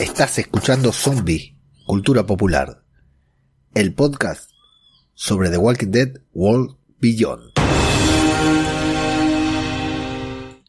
Estás escuchando Zombie, Cultura Popular, el podcast sobre The Walking Dead World Beyond.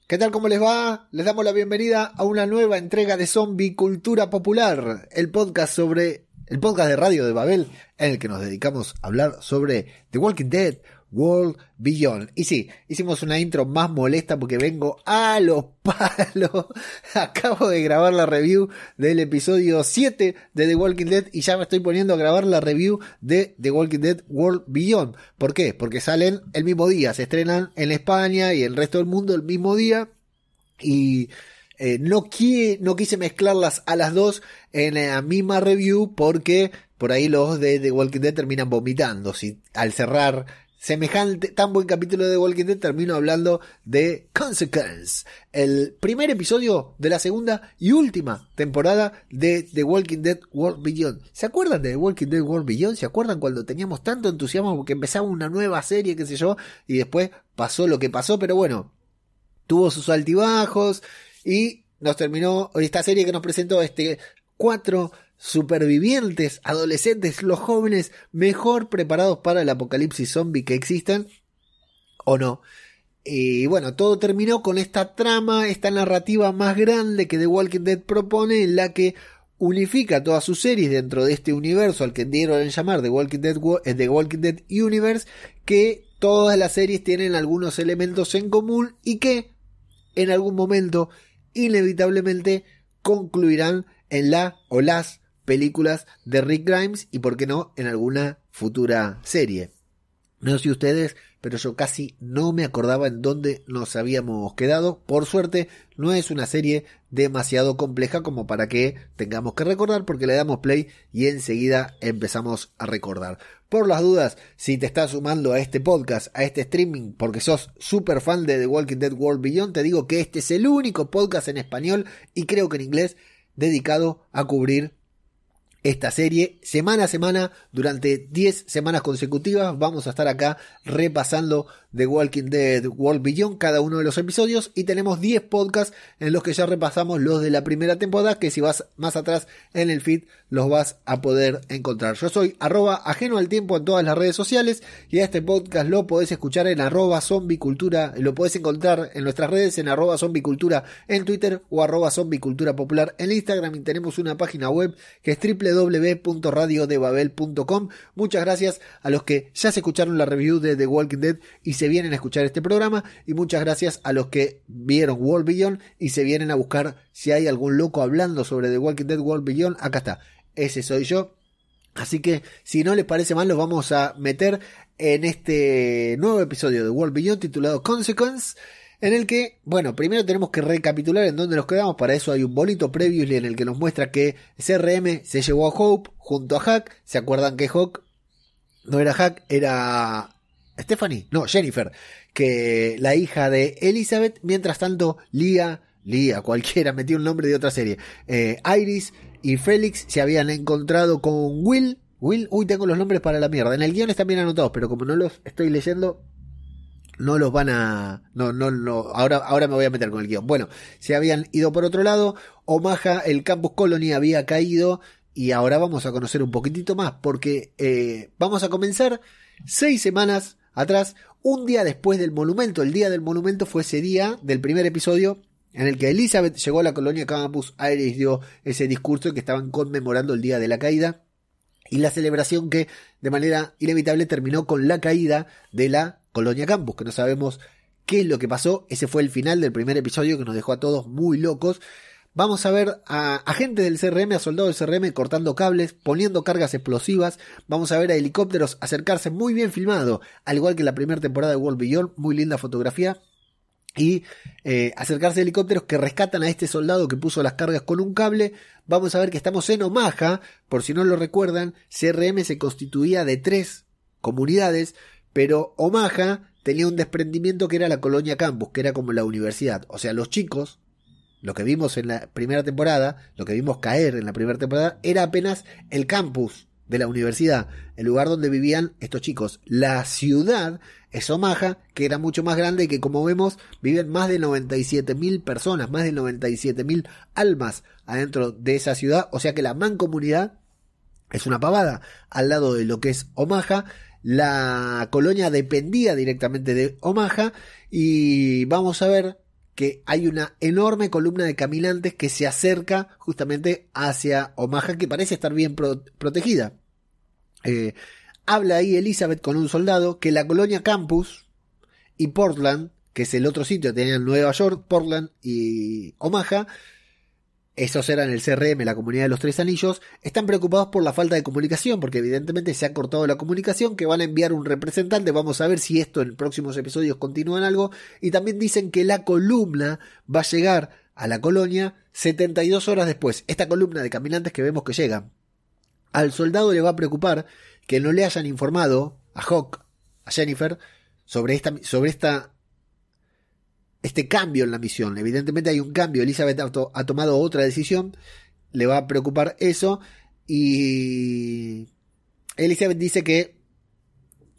¿Qué tal? ¿Cómo les va? Les damos la bienvenida a una nueva entrega de Zombie Cultura Popular, el podcast sobre el podcast de radio de Babel en el que nos dedicamos a hablar sobre The Walking Dead World Beyond. Y sí, hicimos una intro más molesta porque vengo a los palos. Acabo de grabar la review del episodio 7 de The Walking Dead y ya me estoy poniendo a grabar la review de The Walking Dead World Beyond. ¿Por qué? Porque salen el mismo día, se estrenan en España y el resto del mundo el mismo día. Y eh, no, no quise mezclarlas a las dos en la misma review porque por ahí los de The Walking Dead terminan vomitando. Si al cerrar semejante, tan buen capítulo de Walking Dead, termino hablando de Consequence, el primer episodio de la segunda y última temporada de The Walking Dead World Beyond. ¿Se acuerdan de The Walking Dead World Beyond? ¿Se acuerdan cuando teníamos tanto entusiasmo porque empezaba una nueva serie, qué sé yo, y después pasó lo que pasó, pero bueno, tuvo sus altibajos y nos terminó esta serie que nos presentó este cuatro supervivientes, adolescentes, los jóvenes mejor preparados para el apocalipsis zombie que existen o no. Y bueno, todo terminó con esta trama, esta narrativa más grande que The Walking Dead propone, en la que unifica todas sus series dentro de este universo al que dieron llamar The Walking Dead, eh, The Walking Dead Universe, que todas las series tienen algunos elementos en común y que en algún momento inevitablemente concluirán en la o las películas de Rick Grimes y, por qué no, en alguna futura serie. No sé ustedes, pero yo casi no me acordaba en dónde nos habíamos quedado. Por suerte, no es una serie demasiado compleja como para que tengamos que recordar, porque le damos play y enseguida empezamos a recordar. Por las dudas, si te estás sumando a este podcast, a este streaming, porque sos súper fan de The Walking Dead World Beyond, te digo que este es el único podcast en español y creo que en inglés dedicado a cubrir esta serie semana a semana durante 10 semanas consecutivas. Vamos a estar acá repasando The Walking Dead World Beyond cada uno de los episodios y tenemos 10 podcasts en los que ya repasamos los de la primera temporada que si vas más atrás en el feed los vas a poder encontrar. Yo soy arroba ajeno al tiempo en todas las redes sociales y este podcast lo podés escuchar en arroba zombicultura, lo podés encontrar en nuestras redes en arroba zombicultura en Twitter o arroba zombicultura popular en Instagram y tenemos una página web que es www.radiodebabel.com. Muchas gracias a los que ya se escucharon la review de The Walking Dead y se vienen a escuchar este programa y muchas gracias a los que vieron World Beyond y se vienen a buscar si hay algún loco hablando sobre The Walking Dead World Beyond. Acá está, ese soy yo. Así que si no les parece mal, los vamos a meter en este nuevo episodio de World Beyond titulado Consequence. En el que, bueno, primero tenemos que recapitular en dónde nos quedamos. Para eso hay un bonito preview en el que nos muestra que CRM se llevó a Hope junto a Hack. ¿Se acuerdan que Hawk no era Hack, era Stephanie, no, Jennifer, que la hija de Elizabeth, mientras tanto, Lia, Lia, cualquiera, metió un nombre de otra serie, eh, Iris y Félix se habían encontrado con Will, Will, uy, tengo los nombres para la mierda, en el guion están bien anotados, pero como no los estoy leyendo, no los van a, no, no, no, ahora, ahora me voy a meter con el guion. Bueno, se habían ido por otro lado, Omaha, el Campus Colony había caído, y ahora vamos a conocer un poquitito más, porque eh, vamos a comenzar seis semanas atrás, un día después del monumento. El día del monumento fue ese día del primer episodio en el que Elizabeth llegó a la colonia Campus Aires dio ese discurso que estaban conmemorando el día de la caída y la celebración que de manera inevitable terminó con la caída de la colonia Campus, que no sabemos qué es lo que pasó. Ese fue el final del primer episodio que nos dejó a todos muy locos. Vamos a ver a agentes del CRM, a soldados del CRM cortando cables, poniendo cargas explosivas. Vamos a ver a helicópteros acercarse muy bien filmado, al igual que la primera temporada de World Beyond, muy linda fotografía. Y eh, acercarse a helicópteros que rescatan a este soldado que puso las cargas con un cable. Vamos a ver que estamos en Omaha, por si no lo recuerdan, CRM se constituía de tres comunidades, pero Omaha tenía un desprendimiento que era la colonia campus, que era como la universidad. O sea, los chicos lo que vimos en la primera temporada, lo que vimos caer en la primera temporada, era apenas el campus de la universidad, el lugar donde vivían estos chicos. La ciudad es Omaha, que era mucho más grande y que como vemos viven más de 97.000 personas, más de 97.000 almas adentro de esa ciudad, o sea que la mancomunidad es una pavada al lado de lo que es Omaha. La colonia dependía directamente de Omaha y vamos a ver que hay una enorme columna de caminantes que se acerca justamente hacia Omaha que parece estar bien protegida. Eh, habla ahí Elizabeth con un soldado que la colonia Campus y Portland, que es el otro sitio, tenían Nueva York, Portland y Omaha, esos eran el CRM, la comunidad de los tres anillos, están preocupados por la falta de comunicación, porque evidentemente se ha cortado la comunicación, que van a enviar un representante, vamos a ver si esto en próximos episodios continúa en algo, y también dicen que la columna va a llegar a la colonia 72 horas después, esta columna de caminantes que vemos que llegan. Al soldado le va a preocupar que no le hayan informado a Hawk, a Jennifer, sobre esta, sobre esta este cambio en la misión. Evidentemente hay un cambio. Elizabeth ha, tomado otra decisión. Le va a preocupar eso. Y Elizabeth dice que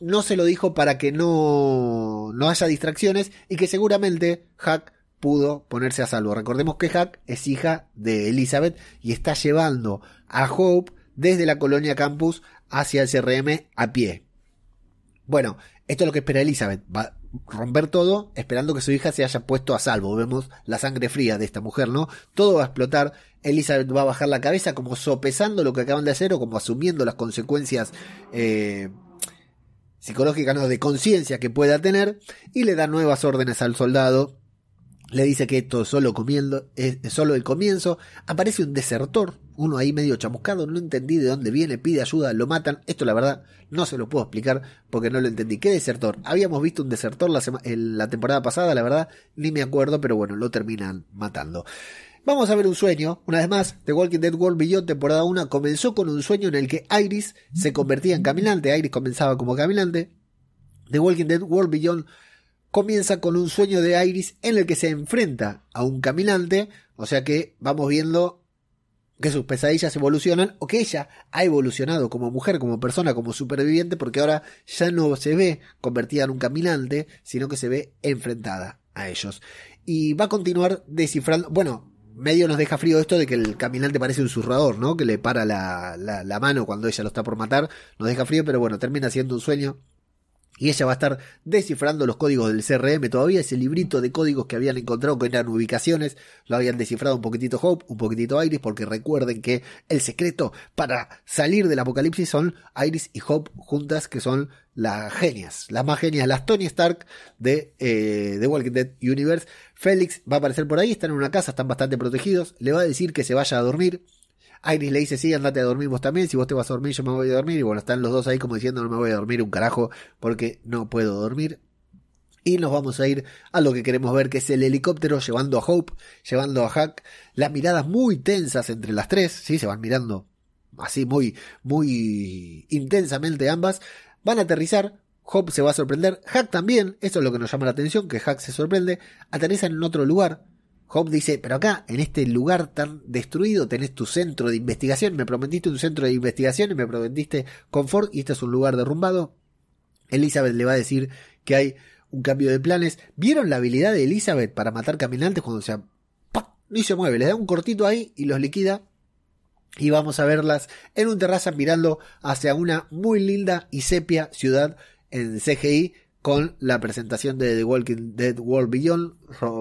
no se lo dijo para que no, no haya distracciones y que seguramente Hack pudo ponerse a salvo. Recordemos que Hack es hija de Elizabeth y está llevando a Hope desde la colonia campus hacia el CRM a pie. Bueno, esto es lo que espera Elizabeth. Va, romper todo esperando que su hija se haya puesto a salvo. Vemos la sangre fría de esta mujer, ¿no? Todo va a explotar. Elizabeth va a bajar la cabeza como sopesando lo que acaban de hacer o como asumiendo las consecuencias eh, psicológicas, ¿no? De conciencia que pueda tener y le da nuevas órdenes al soldado. Le dice que esto es solo, comiendo, es solo el comienzo. Aparece un desertor uno ahí medio chamuscado, no entendí de dónde viene, pide ayuda, lo matan. Esto la verdad no se lo puedo explicar porque no lo entendí. ¿Qué desertor? Habíamos visto un desertor la, la temporada pasada, la verdad ni me acuerdo, pero bueno, lo terminan matando. Vamos a ver un sueño. Una vez más, The Walking Dead World Beyond temporada 1 comenzó con un sueño en el que Iris se convertía en caminante. Iris comenzaba como caminante. The Walking Dead World Beyond comienza con un sueño de Iris en el que se enfrenta a un caminante. O sea que vamos viendo que sus pesadillas evolucionan o que ella ha evolucionado como mujer, como persona, como superviviente, porque ahora ya no se ve convertida en un caminante, sino que se ve enfrentada a ellos. Y va a continuar descifrando, bueno, medio nos deja frío esto de que el caminante parece un zurrador, ¿no? Que le para la, la, la mano cuando ella lo está por matar, nos deja frío, pero bueno, termina siendo un sueño y ella va a estar descifrando los códigos del CRM todavía, ese librito de códigos que habían encontrado que eran ubicaciones, lo habían descifrado un poquitito Hope, un poquitito Iris, porque recuerden que el secreto para salir del apocalipsis son Iris y Hope juntas, que son las genias, las más genias, las Tony Stark de eh, The Walking Dead Universe. Félix va a aparecer por ahí, están en una casa, están bastante protegidos, le va a decir que se vaya a dormir, Iris le dice, sí, andate a dormir vos también, si vos te vas a dormir yo me voy a dormir, y bueno, están los dos ahí como diciendo, no me voy a dormir un carajo porque no puedo dormir. Y nos vamos a ir a lo que queremos ver, que es el helicóptero llevando a Hope, llevando a Hack, las miradas muy tensas entre las tres, sí, se van mirando así muy, muy intensamente ambas, van a aterrizar, Hope se va a sorprender, Hack también, eso es lo que nos llama la atención, que Hack se sorprende, aterriza en otro lugar, Hope dice, pero acá, en este lugar tan destruido, tenés tu centro de investigación, me prometiste un centro de investigación y me prometiste confort y este es un lugar derrumbado. Elizabeth le va a decir que hay un cambio de planes. ¿Vieron la habilidad de Elizabeth para matar caminantes cuando se... Ni se mueve, le da un cortito ahí y los liquida. Y vamos a verlas en un terraza mirando hacia una muy linda y sepia ciudad en CGI con la presentación de The Walking Dead World Beyond,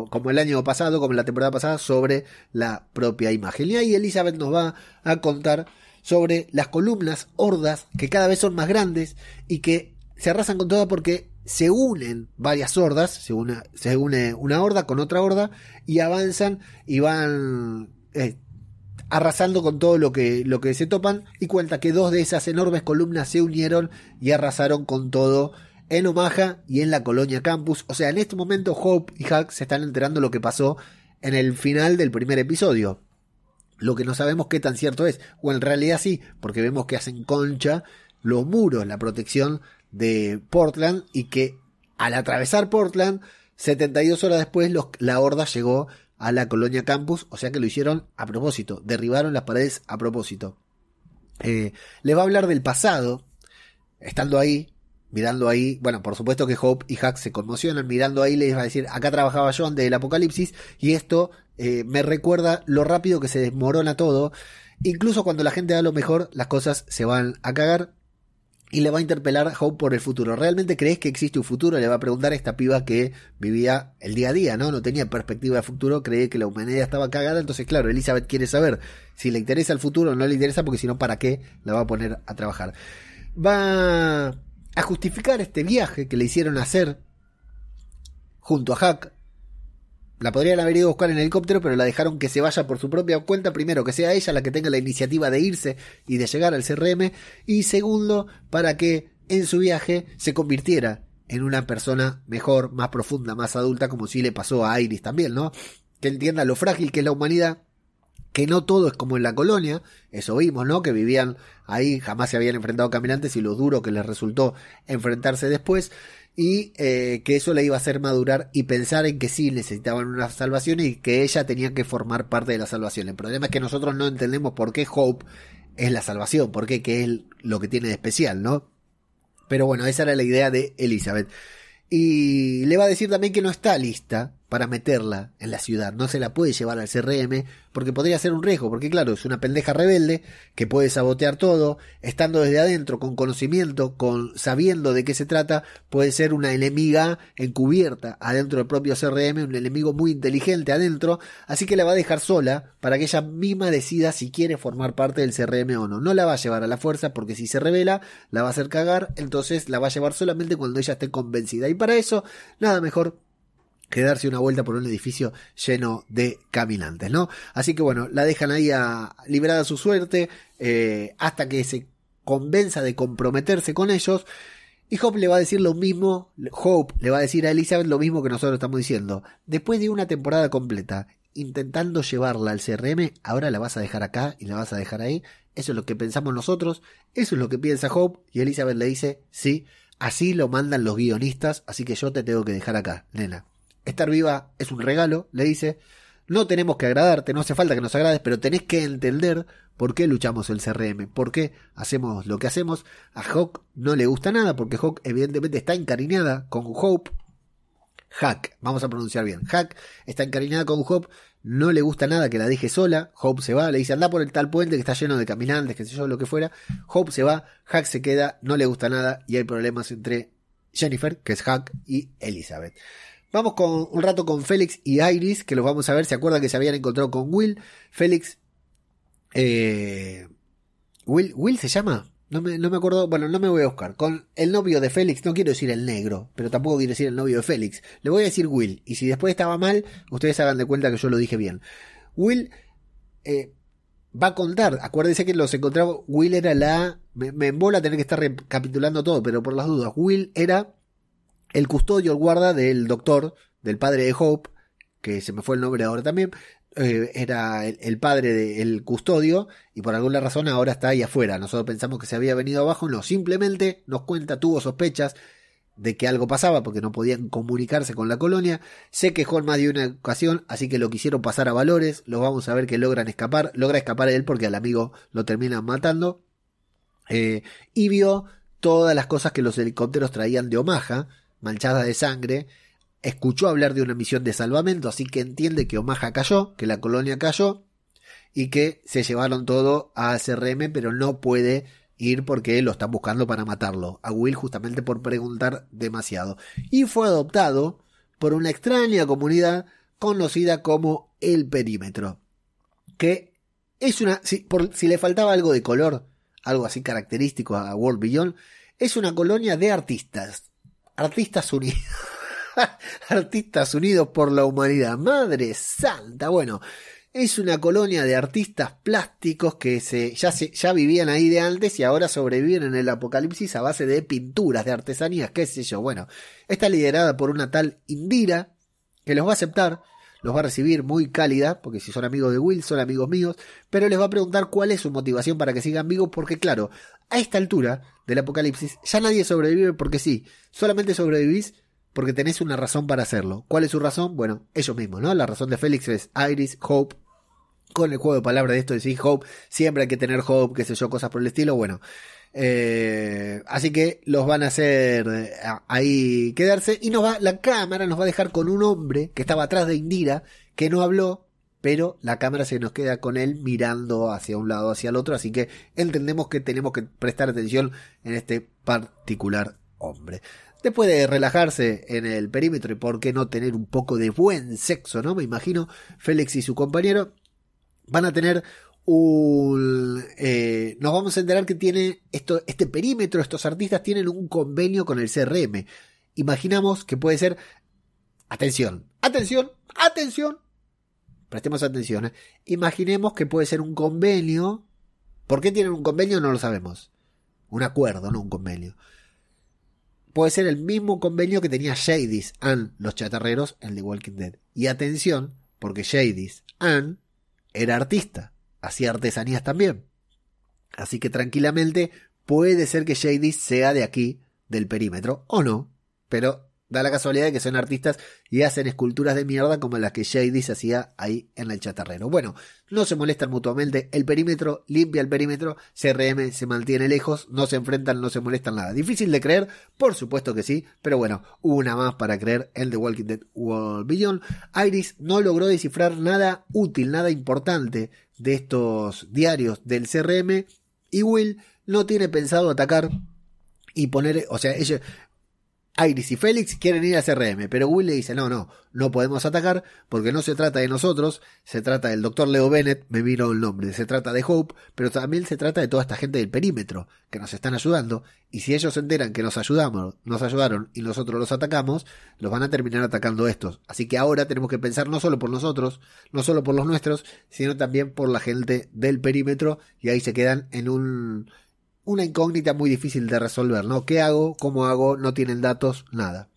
como el año pasado, como la temporada pasada, sobre la propia imagen. Y ahí Elizabeth nos va a contar sobre las columnas hordas que cada vez son más grandes y que se arrasan con toda porque se unen varias hordas, se une, se une una horda con otra horda y avanzan y van eh, arrasando con todo lo que, lo que se topan y cuenta que dos de esas enormes columnas se unieron y arrasaron con todo en Omaha y en la colonia campus. O sea, en este momento Hope y Hack se están enterando lo que pasó en el final del primer episodio. Lo que no sabemos qué tan cierto es. O en realidad sí, porque vemos que hacen concha los muros, la protección de Portland y que al atravesar Portland, 72 horas después la horda llegó a la colonia campus, o sea que lo hicieron a propósito, derribaron las paredes a propósito. Eh, le va a hablar del pasado, estando ahí, mirando ahí, bueno, por supuesto que Hope y Hack se conmocionan, mirando ahí les va a decir, acá trabajaba yo antes del apocalipsis y esto eh, me recuerda lo rápido que se desmorona todo, incluso cuando la gente da lo mejor, las cosas se van a cagar y le va a interpelar Hope por el futuro. ¿Realmente crees que existe un futuro? Le va a preguntar a esta piba que vivía el día a día, ¿no? No tenía perspectiva de futuro, creía que la humanidad estaba cagada. Entonces, claro, Elizabeth quiere saber si le interesa el futuro o no le interesa, porque si no, ¿para qué la va a poner a trabajar? Va a justificar este viaje que le hicieron hacer junto a Hack la podrían haber ido a buscar en helicóptero, pero la dejaron que se vaya por su propia cuenta. Primero, que sea ella la que tenga la iniciativa de irse y de llegar al CRM. Y segundo, para que en su viaje se convirtiera en una persona mejor, más profunda, más adulta, como si le pasó a Iris también, ¿no? Que entienda lo frágil que es la humanidad, que no todo es como en la colonia, eso vimos, ¿no? Que vivían ahí, jamás se habían enfrentado caminantes y lo duro que les resultó enfrentarse después y eh, que eso le iba a hacer madurar y pensar en que sí necesitaban una salvación y que ella tenía que formar parte de la salvación. El problema es que nosotros no entendemos por qué Hope es la salvación, por qué es lo que tiene de especial, ¿no? Pero bueno, esa era la idea de Elizabeth. Y le va a decir también que no está lista para meterla en la ciudad. No se la puede llevar al CRM porque podría ser un riesgo, porque claro, es una pendeja rebelde que puede sabotear todo, estando desde adentro, con conocimiento, con sabiendo de qué se trata, puede ser una enemiga encubierta adentro del propio CRM, un enemigo muy inteligente adentro, así que la va a dejar sola para que ella misma decida si quiere formar parte del CRM o no. No la va a llevar a la fuerza porque si se revela, la va a hacer cagar, entonces la va a llevar solamente cuando ella esté convencida. Y para eso, nada mejor que darse una vuelta por un edificio lleno de caminantes, ¿no? Así que bueno, la dejan ahí a, liberada su suerte eh, hasta que se convenza de comprometerse con ellos. Y Hope le va a decir lo mismo, Hope le va a decir a Elizabeth lo mismo que nosotros estamos diciendo. Después de una temporada completa intentando llevarla al CRM, ahora la vas a dejar acá y la vas a dejar ahí. Eso es lo que pensamos nosotros, eso es lo que piensa Hope y Elizabeth le dice, sí, así lo mandan los guionistas, así que yo te tengo que dejar acá, nena. Estar viva es un regalo, le dice. No tenemos que agradarte, no hace falta que nos agrades, pero tenés que entender por qué luchamos el CRM, por qué hacemos lo que hacemos. A Hawk no le gusta nada, porque Hawk evidentemente está encariñada con Hope. Hack, vamos a pronunciar bien. Hack está encariñada con Hope, no le gusta nada que la deje sola. Hope se va, le dice anda por el tal puente que está lleno de caminantes, que sé yo, lo que fuera. Hope se va, Hack se queda, no le gusta nada y hay problemas entre Jennifer, que es Hack, y Elizabeth. Vamos con un rato con Félix y Iris, que los vamos a ver. ¿Se acuerdan que se habían encontrado con Will? Félix. Eh, Will, Will se llama. No me, no me acuerdo. Bueno, no me voy a buscar. Con el novio de Félix, no quiero decir el negro, pero tampoco quiero decir el novio de Félix. Le voy a decir Will. Y si después estaba mal, ustedes hagan de cuenta que yo lo dije bien. Will eh, va a contar. Acuérdense que los encontraba. Will era la. Me, me embola tener que estar recapitulando todo, pero por las dudas. Will era el custodio, el guarda del doctor, del padre de Hope, que se me fue el nombre ahora también, eh, era el, padre del custodio y por alguna razón ahora está ahí afuera. Nosotros pensamos que se había venido abajo, no, simplemente nos cuenta, tuvo sospechas de que algo pasaba porque no podían comunicarse con la colonia. Se quejó en más de una ocasión, así que lo quisieron pasar a valores. Lo vamos a ver que logran escapar. Logra escapar él porque al amigo lo terminan matando. Eh, y vio todas las cosas que los helicópteros traían de Omaha manchada de sangre, escuchó hablar de una misión de salvamento, así que entiende que Omaha cayó, que la colonia cayó, y que se llevaron todo a CRM, pero no puede ir porque lo están buscando para matarlo. A Will justamente por preguntar demasiado. Y fue adoptado por una extraña comunidad conocida como el perímetro. Que es una... Si, por, si le faltaba algo de color, algo así característico a World Beyond, es una colonia de artistas Artistas Unidos. artistas Unidos por la Humanidad. Madre Santa. Bueno, es una colonia de artistas plásticos que se, ya, se, ya vivían ahí de antes y ahora sobreviven en el apocalipsis a base de pinturas, de artesanías, qué sé yo. Bueno, está liderada por una tal Indira que los va a aceptar los va a recibir muy cálida, porque si son amigos de Will, son amigos míos, pero les va a preguntar cuál es su motivación para que sigan vivos, porque claro, a esta altura del apocalipsis ya nadie sobrevive porque sí, solamente sobrevivís porque tenés una razón para hacerlo. ¿Cuál es su razón? Bueno, ellos mismos, ¿no? La razón de Félix es Iris, Hope, con el juego de palabras de esto de Hope, siempre hay que tener Hope, qué sé yo, cosas por el estilo, bueno. Eh, así que los van a hacer eh, ahí quedarse y nos va, la cámara nos va a dejar con un hombre que estaba atrás de Indira, que no habló, pero la cámara se nos queda con él mirando hacia un lado, hacia el otro, así que entendemos que tenemos que prestar atención en este particular hombre. Después de relajarse en el perímetro y por qué no tener un poco de buen sexo, ¿no? Me imagino Félix y su compañero van a tener Eh, nos vamos a enterar que tiene esto, este perímetro, estos artistas tienen un convenio con el CRM. Imaginamos que puede ser... Atención, atención, atención. Prestemos atención. ¿eh? Imaginemos que puede ser un convenio. ¿Por qué tienen un convenio? No lo sabemos. Un acuerdo, no un convenio. Puede ser el mismo convenio que tenía Jadis and los chatarreros en The Walking Dead. Y atención, porque Jadis and era artista hacía artesanías también. Así que tranquilamente puede ser que Shady sea de aquí, del perímetro, o no, pero da la casualidad de que son artistas y hacen esculturas de mierda como las que Shady se hacía ahí en el chatarrero. Bueno, no se molestan mutuamente, el perímetro limpia el perímetro, CRM se mantiene lejos, no se enfrentan, no se molestan nada. Difícil de creer, por supuesto que sí, pero bueno, una más para creer el The Walking Dead World Beyond. Iris no logró descifrar nada útil, nada importante de estos diarios del CRM y Will no tiene pensado atacar y poner, o sea, ella, Iris y Félix quieren ir a CRM, pero Will le dice, no, no, no podemos atacar porque no se trata de nosotros, se trata del doctor Leo Bennett, me miro el nombre, se trata de Hope, pero también se trata de toda esta gente del perímetro que nos están ayudando, y si ellos se enteran que nos ayudamos, nos ayudaron y nosotros los atacamos, los van a terminar atacando estos. Así que ahora tenemos que pensar no solo por nosotros, no solo por los nuestros, sino también por la gente del perímetro, y ahí se quedan en un una incógnita muy difícil de resolver, ¿no? ¿Qué hago? ¿Cómo hago? No tienen datos, nada.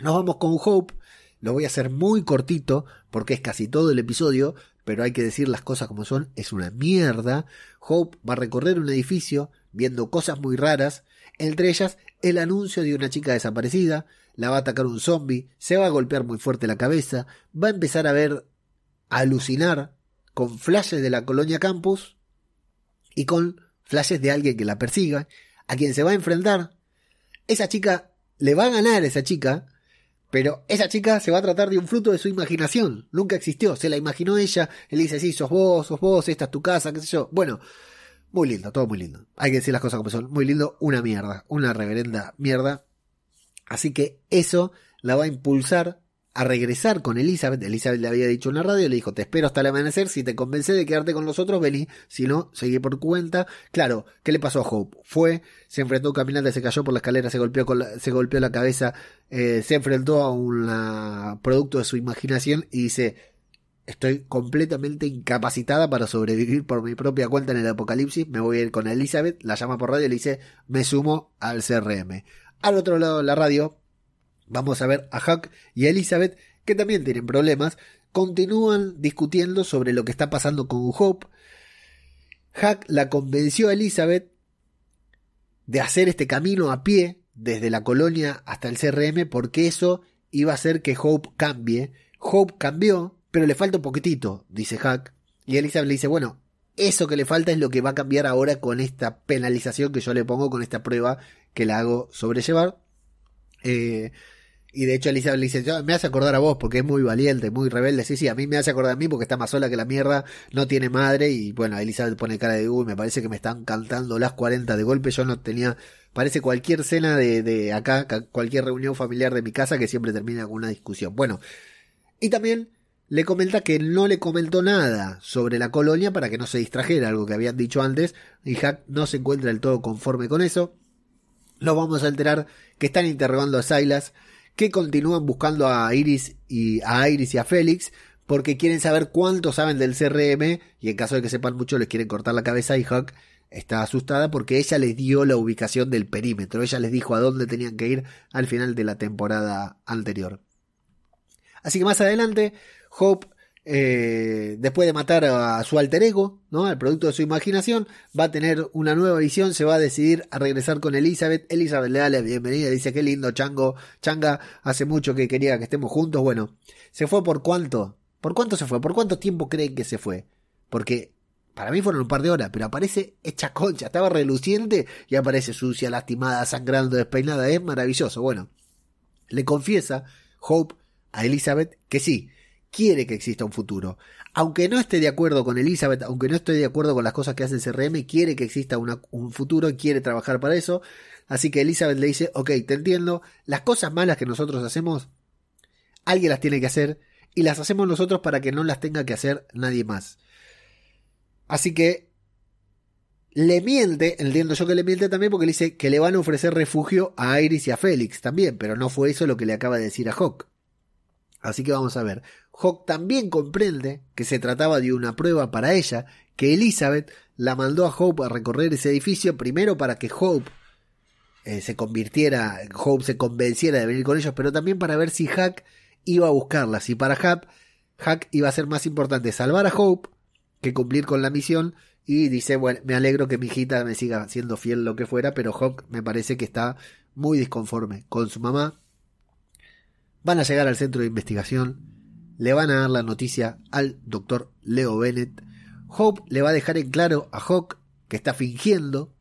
Nos vamos con Hope, lo voy a hacer muy cortito porque es casi todo el episodio, pero hay que decir las cosas como son, es una mierda. Hope va a recorrer un edificio viendo cosas muy raras, entre ellas el anuncio de una chica desaparecida, la va a atacar un zombie, se va a golpear muy fuerte la cabeza, va a empezar a ver, a alucinar con flashes de la colonia campus y con flashes de alguien que la persiga, a quien se va a enfrentar. Esa chica le va a ganar esa chica, pero esa chica se va a tratar de un fruto de su imaginación. Nunca existió, se la imaginó ella. Él dice, sí, sos vos, sos vos, esta es tu casa, qué sé yo. Bueno, muy lindo, todo muy lindo. Hay que decir las cosas como son. Muy lindo, una mierda, una reverenda mierda. Así que eso la va a impulsar a regresar con Elizabeth. Elizabeth le había dicho en la radio, le dijo, te espero hasta el amanecer, si te convence de quedarte con nosotros, vení, si no, seguí por cuenta. Claro, ¿qué le pasó a Hope? Fue, se enfrentó a un caminante, se cayó por la escalera, se golpeó, con la, se golpeó la cabeza, eh, se enfrentó a un producto de su imaginación y dice, estoy completamente incapacitada para sobrevivir por mi propia cuenta en el apocalipsis, me voy a ir con Elizabeth, la llama por radio y le dice, me sumo al CRM. Al otro lado de la radio, Vamos a ver a Huck y a Elizabeth, que también tienen problemas, continúan discutiendo sobre lo que está pasando con Hope. Huck la convenció a Elizabeth de hacer este camino a pie desde la colonia hasta el CRM porque eso iba a hacer que Hope cambie. Hope cambió, pero le falta un poquitito, dice Huck. Y Elizabeth le dice, bueno, eso que le falta es lo que va a cambiar ahora con esta penalización que yo le pongo, con esta prueba que la hago sobrellevar. Eh, y de hecho Elizabeth le dice, me hace acordar a vos porque es muy valiente, muy rebelde. Sí, sí, a mí me hace acordar a mí porque está más sola que la mierda, no tiene madre. Y bueno, Elizabeth pone cara de, uy, me parece que me están cantando las 40 de golpe. Yo no tenía, parece cualquier cena de, acá, cualquier reunión familiar de mi casa que siempre termina con una discusión. Bueno, y también le comenta que no le comentó nada sobre la colonia para que no se distrajera, algo que habían dicho antes. Y Hack no se encuentra del todo conforme con eso. Nos vamos a enterar que están interrogando a Silas que continúan buscando a Iris y a Iris y a Félix porque quieren saber cuánto saben del CRM y en caso de que sepan mucho les quieren cortar la cabeza y Huck está asustada porque ella les dio la ubicación del perímetro, ella les dijo a dónde tenían que ir al final de la temporada anterior. Así que más adelante Hope eh, después de matar a su alter ego, ¿no? Al producto de su imaginación, va a tener una nueva visión, se va a decidir a regresar con Elizabeth. Elizabeth le da la bienvenida, dice qué lindo chango, changa, hace mucho que quería que estemos juntos. Bueno, ¿se fue por cuánto? ¿Por cuánto se fue? ¿Por cuánto tiempo creen que se fue? Porque para mí fueron un par de horas, pero aparece hecha concha, estaba reluciente y aparece sucia, lastimada, sangrando, despeinada. Es maravilloso. Bueno, le confiesa Hope a Elizabeth que sí, quiere que exista un futuro. Aunque no esté de acuerdo con Elizabeth, aunque no esté de acuerdo con las cosas que hace el CRM, quiere que exista un futuro y quiere trabajar para eso. Así que Elizabeth le dice, ok, te entiendo, las cosas malas que nosotros hacemos, alguien las tiene que hacer y las hacemos nosotros para que no las tenga que hacer nadie más. Así que le miente, entiendo yo que le miente también porque le dice que le van a ofrecer refugio a Iris y a Félix también, pero no fue eso lo que le acaba de decir a Hawk. Así que vamos a ver. Hawk también comprende que se trataba de una prueba para ella, que Elizabeth la mandó a Hope a recorrer ese edificio primero para que Hope eh, se convirtiera, Hope se convenciera de venir con ellos, pero también para ver si Hack iba a buscarlas. Y para Hack, Hack iba a ser más importante salvar a Hope que cumplir con la misión. Y dice, bueno, me alegro que mi hijita me siga siendo fiel lo que fuera, pero Hawk me parece que está muy disconforme con su mamá. Van a llegar al centro de investigación, le van a dar la noticia al doctor Leo Bennett. Hope le va a dejar en claro a Hawk que está fingiendo,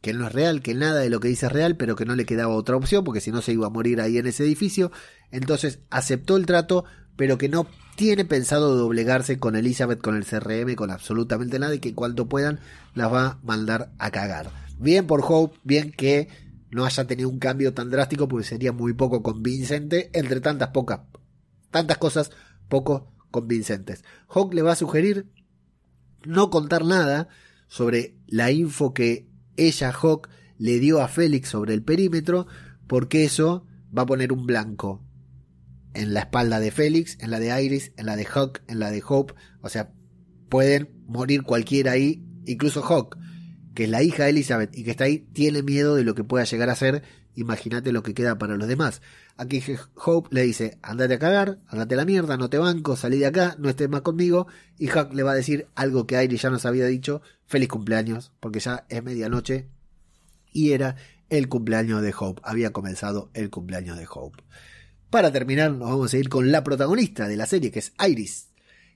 que no es real, que nada de lo que dice es real, pero que no le quedaba otra opción, porque si no se iba a morir ahí en ese edificio. Entonces aceptó el trato, pero que no tiene pensado doblegarse con Elizabeth, con el CRM, con absolutamente nada y que cuanto puedan las va a mandar a cagar. Bien por Hope, bien que no haya tenido un cambio tan drástico porque sería muy poco convincente entre tantas pocas, tantas cosas poco convincentes. Hawk le va a sugerir no contar nada sobre la info que ella, Hawk, le dio a Félix sobre el perímetro, porque eso va a poner un blanco en la espalda de Félix, en la de Iris, en la de Hawk, en la de Hope. O sea, pueden morir cualquiera ahí, incluso Hawk, que es la hija de Elizabeth y que está ahí, tiene miedo de lo que pueda llegar a ser. Imagínate lo que queda para los demás. Aquí Hope le dice, andate a cagar, andate a la mierda, no te banco, salí de acá, no estés más conmigo. Y Hawk le va a decir algo que Iris ya nos había dicho, feliz cumpleaños, porque ya es medianoche. Y era el cumpleaños de Hope, había comenzado el cumpleaños de Hope. Para terminar, nos vamos a ir con la protagonista de la serie, que es Iris.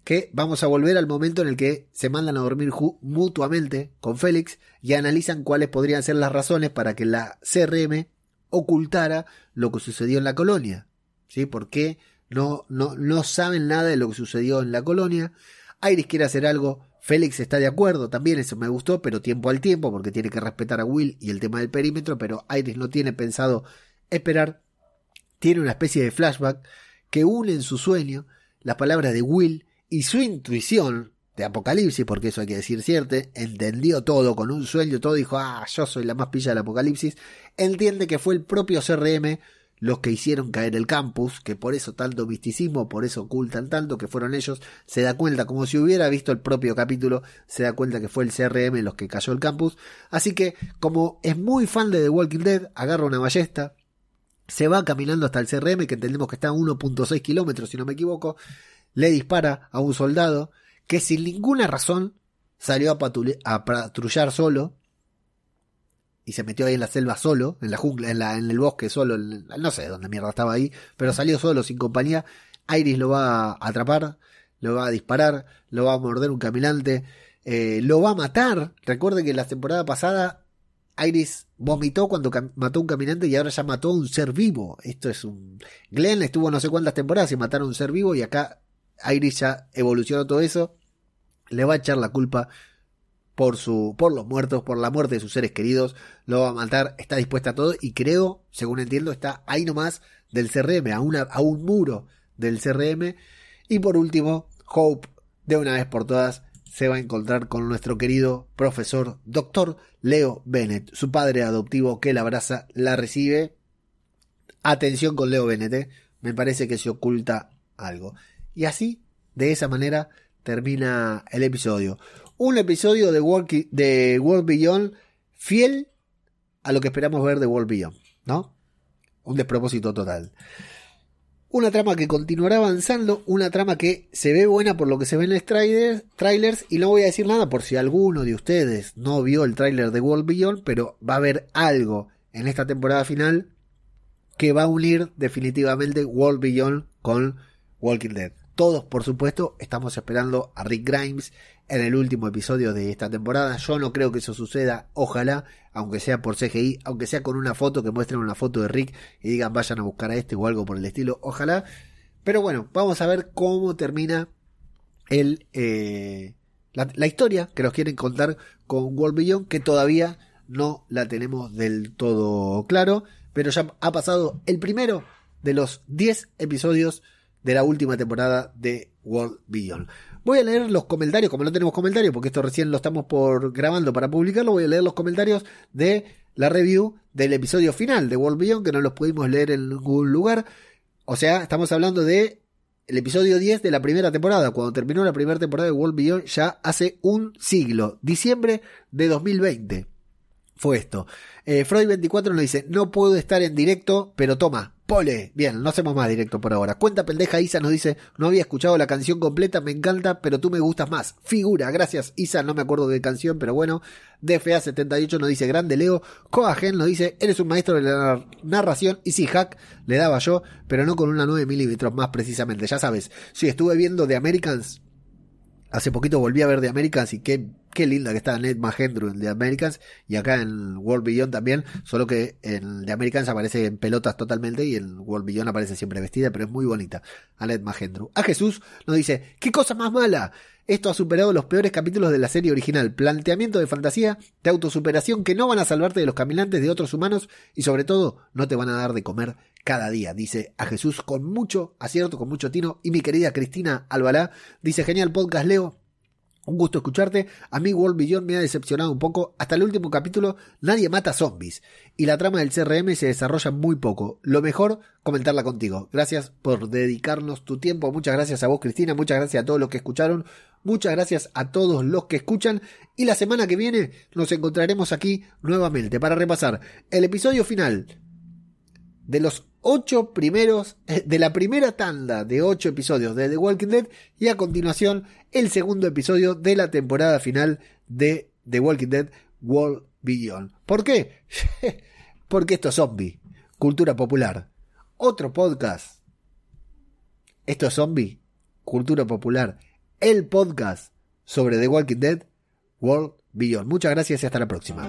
Que vamos a volver al momento en el que se mandan a dormir mutuamente con Félix y analizan cuáles podrían ser las razones para que la CRM ocultara lo que sucedió en la colonia. ¿Sí? Porque no, no, no saben nada de lo que sucedió en la colonia. Iris quiere hacer algo. Félix está de acuerdo, también eso me gustó, pero tiempo al tiempo, porque tiene que respetar a Will y el tema del perímetro, pero Iris no tiene pensado esperar tiene una especie de flashback que une en su sueño las palabras de Will y su intuición de Apocalipsis, porque eso hay que decir cierto, entendió todo con un sueño, todo dijo, ah, yo soy la más pilla del Apocalipsis, entiende que fue el propio CRM los que hicieron caer el campus, que por eso tanto misticismo, por eso ocultan tanto, que fueron ellos, se da cuenta, como si hubiera visto el propio capítulo, se da cuenta que fue el CRM los que cayó el campus, así que como es muy fan de The Walking Dead, agarra una ballesta, se va caminando hasta el CRM, que entendemos que está a 1.6 kilómetros, si no me equivoco, le dispara a un soldado que sin ninguna razón salió a, patrullar solo y se metió ahí en la selva solo, en la jungla, en, el bosque solo, no sé dónde mierda estaba ahí, pero salió solo, sin compañía. Iris lo va a atrapar, lo va a disparar, lo va a morder un caminante, eh, lo va a matar. Recuerden que la temporada pasada Iris vomitó cuando mató a un caminante y ahora ya mató a un ser vivo. Esto es un... Glenn estuvo no sé cuántas temporadas y mataron a un ser vivo y acá Iris ya evolucionó todo eso. Le va a echar la culpa por su por los muertos, por la muerte de sus seres queridos, lo va a matar, está dispuesta a todo y creo, según entiendo, está ahí nomás del CRM, a, una, a un muro del CRM. Y por último, Hope, de una vez por todas, se va a encontrar con nuestro querido profesor, doctor Leo Bennett, su padre adoptivo que la abraza, la recibe. Atención con Leo Bennett, ¿eh? me parece que se oculta algo. Y así, de esa manera, termina el episodio. Un episodio de World, de World Beyond fiel a lo que esperamos ver de World Beyond, ¿no? Un despropósito total. Una trama que continuará avanzando, una trama que se ve buena por lo que se ve en los trailers, y no voy a decir nada por si alguno de ustedes no vio el trailer de World Beyond, pero va a haber algo en esta temporada final que va a unir definitivamente World Beyond con Walking Dead. Todos, por supuesto, estamos esperando a Rick Grimes en el último episodio de esta temporada. Yo no creo que eso suceda, ojalá, aunque sea por CGI, aunque sea con una foto que muestren una foto de Rick y digan vayan a buscar a este o algo por el estilo, ojalá. Pero bueno, vamos a ver cómo termina el, eh, la, historia que nos quieren contar con World Beyond, que todavía no la tenemos del todo claro, pero ya ha pasado el primero de los 10 episodios de la última temporada de World Beyond. Voy a leer los comentarios, como no tenemos comentarios, porque esto recién lo estamos por grabando para publicarlo, voy a leer los comentarios de la review del episodio final de World Beyond, que no los pudimos leer en ningún lugar. O sea, estamos hablando de el episodio 10 de la primera temporada, cuando terminó la primera temporada de World Beyond ya hace un siglo, diciembre de 2020 fue esto. Eh, Freud24 nos dice, no puedo estar en directo, pero toma, pole. Bien, no hacemos más directo por ahora. Cuenta pendeja Isa nos dice, no había escuchado la canción completa, me encanta, pero tú me gustas más. Figura, gracias Isa, no me acuerdo de canción, pero bueno. DFA78 nos dice, grande Leo. Coagen nos dice, eres un maestro de la narración. Y sí, hack le daba yo, pero no con una 9 milímetros más precisamente. Ya sabes, si estuve viendo The Americans Hace poquito volví a ver The Americans y qué, qué linda que está Ned Mahendru en The Americans y acá en World Beyond también, solo que en The Americans aparece en pelotas totalmente y en World Beyond aparece siempre vestida, pero es muy bonita. A Ned Mahendru. A Jesús nos dice, ¿qué cosa más mala? Esto ha superado los peores capítulos de la serie original. Planteamiento de fantasía, de autosuperación que no van a salvarte de los caminantes de otros humanos y sobre todo no te van a dar de comer cada día, dice a Jesús con mucho acierto, con mucho tino. Y mi querida Cristina Albalá dice, genial podcast Leo, un gusto escucharte. A mí World Beyond me ha decepcionado un poco. Hasta el último capítulo nadie mata zombies. Y la trama del CRM se desarrolla muy poco. Lo mejor, comentarla contigo. Gracias por dedicarnos tu tiempo. Muchas gracias a vos, Cristina. Muchas gracias a todos los que escucharon. Muchas gracias a todos los que escuchan. Y la semana que viene nos encontraremos aquí nuevamente para repasar el episodio final de los ocho primeros, eh, de la primera tanda de ocho episodios de The Walking Dead y a continuación el segundo episodio de la temporada final de The Walking Dead World Beyond. ¿Por qué? Porque esto es zombie, cultura popular. Otro podcast. Esto es zombie, cultura popular. El podcast sobre The Walking Dead World Beyond. Muchas gracias y hasta la próxima.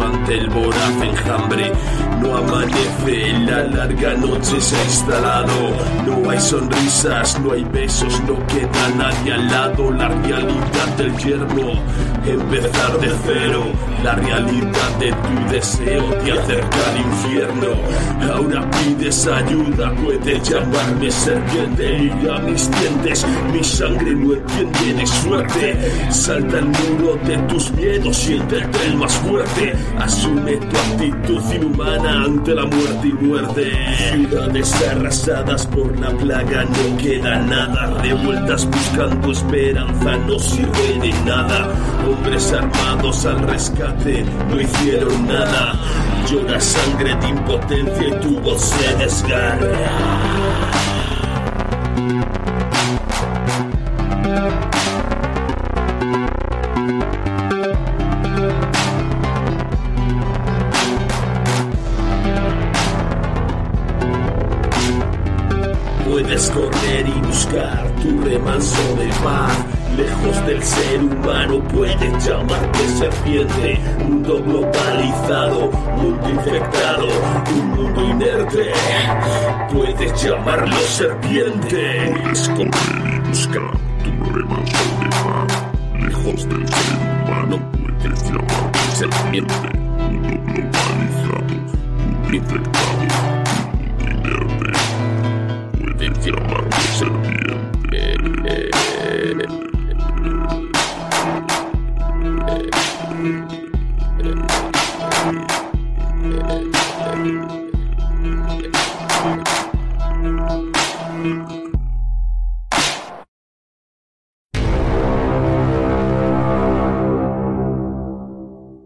ante el voraz enjambre. No amanece, la larga noche se ha instalado. No hay sonrisas, no hay besos, no queda nadie al lado. La realidad del yermo, empezar de cero. La realidad de tu deseo te acerca al infierno. Ahora pides ayuda, puedes llamarme serpiente. Mira mis dientes, mi sangre no entiende de suerte. Salta el muro de tus miedos, siéntete el más fuerte. Asume tu actitud inhumana ante la muerte y muerte. Ciudades arrasadas por la plaga, no queda nada. Revueltas buscando esperanza, no sirve de nada. Hombres armados al rescate, no hicieron nada. Llora sangre de impotencia y tu voz se desgarra. Puedes correr y buscar tu remanso de paz. Lejos del ser humano puedes llamarte serpiente. Mundo globalizado, mundo infectado, un mundo inerte. Puedes llamarlo serpiente. Puedes correr y buscar tu remanso de paz. Lejos del ser humano puedes llamarte serpiente. Mundo globalizado, mundo infectado. Puedes